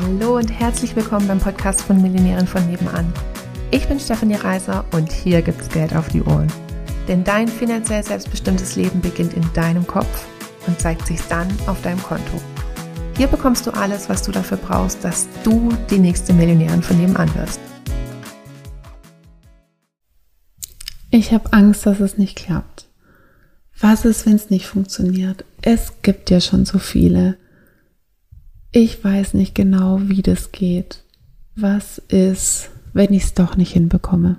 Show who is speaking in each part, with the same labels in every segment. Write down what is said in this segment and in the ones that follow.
Speaker 1: Hallo und herzlich willkommen beim Podcast von Millionären von nebenan. Ich bin Stefanie Reiser und hier gibt's Geld auf die Ohren. Denn dein finanziell selbstbestimmtes Leben beginnt in deinem Kopf und zeigt sich dann auf deinem Konto. Hier bekommst du alles, was du dafür brauchst, dass du die nächste Millionärin von nebenan wirst.
Speaker 2: Ich habe Angst, dass es nicht klappt. Was ist, wenn es nicht funktioniert? Es gibt ja schon so viele ich weiß nicht genau, wie das geht. Was ist, wenn ich es doch nicht hinbekomme?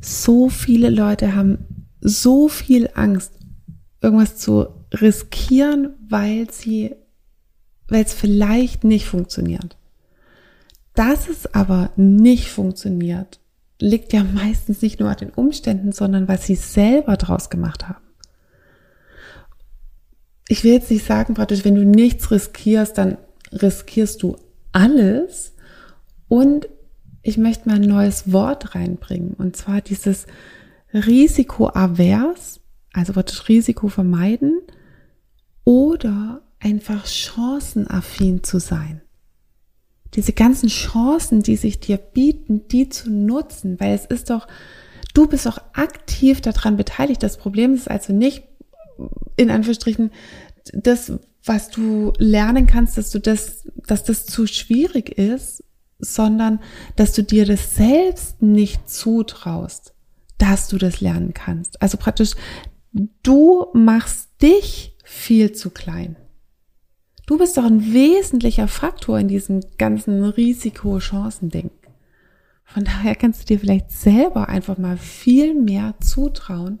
Speaker 2: So viele Leute haben so viel Angst, irgendwas zu riskieren, weil sie, weil es vielleicht nicht funktioniert. Dass es aber nicht funktioniert, liegt ja meistens nicht nur an den Umständen, sondern weil sie selber draus gemacht haben ich will jetzt nicht sagen, praktisch, wenn du nichts riskierst, dann riskierst du alles. Und ich möchte mal ein neues Wort reinbringen. Und zwar dieses Risikoavers, also praktisch Risiko vermeiden oder einfach chancenaffin zu sein. Diese ganzen Chancen, die sich dir bieten, die zu nutzen, weil es ist doch, du bist doch aktiv daran beteiligt. Das Problem ist also nicht, in Anführungsstrichen das, was du lernen kannst, dass du das, dass das zu schwierig ist, sondern dass du dir das selbst nicht zutraust, dass du das lernen kannst. Also praktisch, du machst dich viel zu klein. Du bist doch ein wesentlicher Faktor in diesem ganzen Risiko-Chancen-Ding. Von daher kannst du dir vielleicht selber einfach mal viel mehr zutrauen